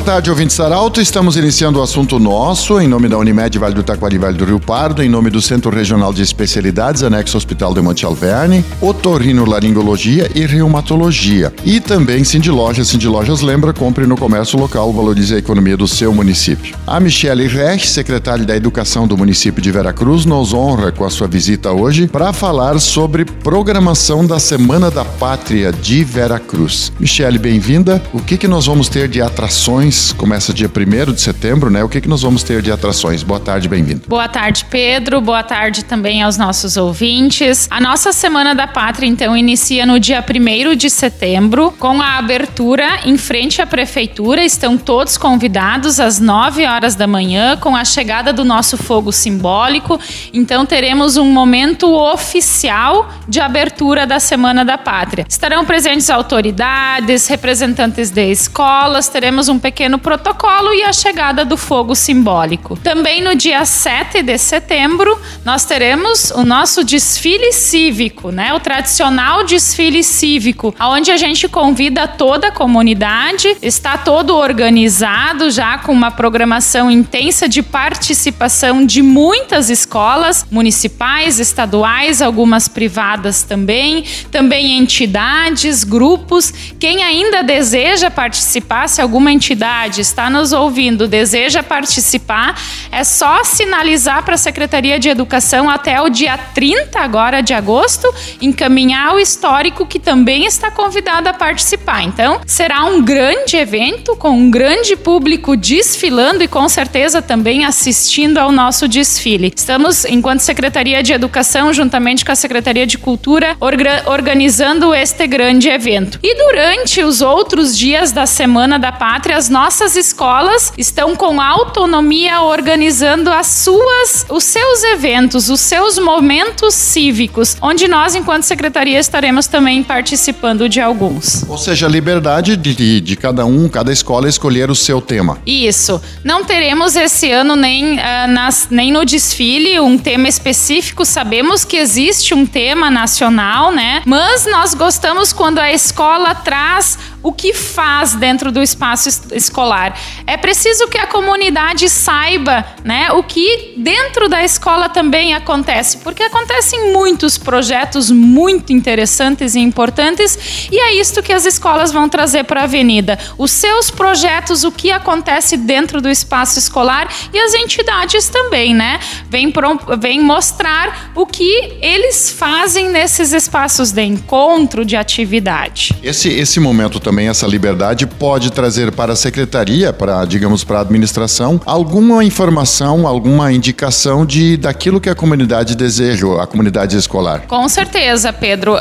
Boa tarde, ouvintes Saralto. Estamos iniciando o assunto nosso, em nome da Unimed Vale do Taquari Vale do Rio Pardo, em nome do Centro Regional de Especialidades, anexo Hospital de Monte Alverne, Otorrinolaringologia e Reumatologia. E também Cindy Lojas. Cindy Lojas lembra, compre no comércio local, valorize a economia do seu município. A Michele Reich, secretária da Educação do município de Veracruz, nos honra com a sua visita hoje para falar sobre programação da Semana da Pátria de Veracruz. Michele, bem-vinda. O que, que nós vamos ter de atrações? Começa dia 1 de setembro, né? O que, que nós vamos ter de atrações? Boa tarde, bem-vindo. Boa tarde, Pedro. Boa tarde também aos nossos ouvintes. A nossa Semana da Pátria, então, inicia no dia 1 de setembro, com a abertura em frente à Prefeitura. Estão todos convidados às 9 horas da manhã, com a chegada do nosso fogo simbólico. Então, teremos um momento oficial de abertura da Semana da Pátria. Estarão presentes autoridades, representantes de escolas, teremos um pequeno protocolo e a chegada do fogo simbólico. Também no dia 7 de setembro, nós teremos o nosso desfile cívico, né? O tradicional desfile cívico, onde a gente convida toda a comunidade, está todo organizado já com uma programação intensa de participação de muitas escolas municipais, estaduais, algumas privadas também, também entidades, grupos. Quem ainda deseja participar, se alguma entidade está nos ouvindo, deseja participar, é só sinalizar para a Secretaria de Educação até o dia 30 agora de agosto, encaminhar o histórico que também está convidado a participar. Então, será um grande evento com um grande público desfilando e com certeza também assistindo ao nosso desfile. Estamos, enquanto Secretaria de Educação, juntamente com a Secretaria de Cultura, orga organizando este grande evento. E durante os outros dias da Semana da Pátria, as nossas escolas estão com autonomia organizando as suas, os seus eventos, os seus momentos cívicos, onde nós, enquanto secretaria, estaremos também participando de alguns. Ou seja, a liberdade de, de, de cada um, cada escola escolher o seu tema. Isso. Não teremos esse ano nem, uh, nas, nem no desfile um tema específico. Sabemos que existe um tema nacional, né? Mas nós gostamos quando a escola traz o que faz dentro do espaço escolar. É preciso que a comunidade saiba, né, o que dentro da escola também acontece, porque acontecem muitos projetos muito interessantes e importantes, e é isto que as escolas vão trazer para a avenida. Os seus projetos, o que acontece dentro do espaço escolar e as entidades também, né? Vem, vem mostrar o que eles fazem nesses espaços de encontro, de atividade. Esse, esse momento também essa liberdade pode trazer para a secretaria, para digamos para a administração, alguma informação, alguma indicação de daquilo que a comunidade deseja, a comunidade escolar. Com certeza, Pedro. Uh,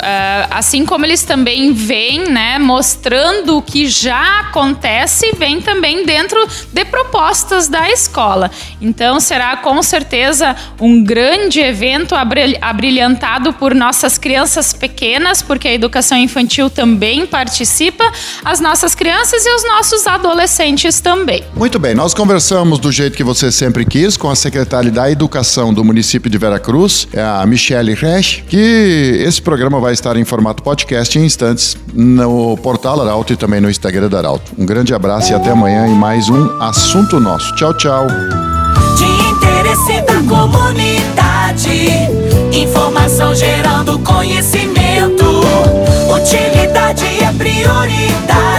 assim como eles também vêm, né, mostrando o que já acontece, vem também dentro de propostas da escola. Então será com certeza um grande evento abrilhantado por nossas crianças pequenas, porque a educação infantil também participa, as nossas crianças e os nossos adolescentes adolescentes também. Muito bem, nós conversamos do jeito que você sempre quis com a secretária da Educação do município de Veracruz, é a Michelle Resch, que esse programa vai estar em formato podcast em instantes no portal Arauto e também no Instagram da Arauto. Um grande abraço e até amanhã em mais um Assunto Nosso. Tchau, tchau. De interesse da comunidade, informação gerando conhecimento, utilidade é prioridade.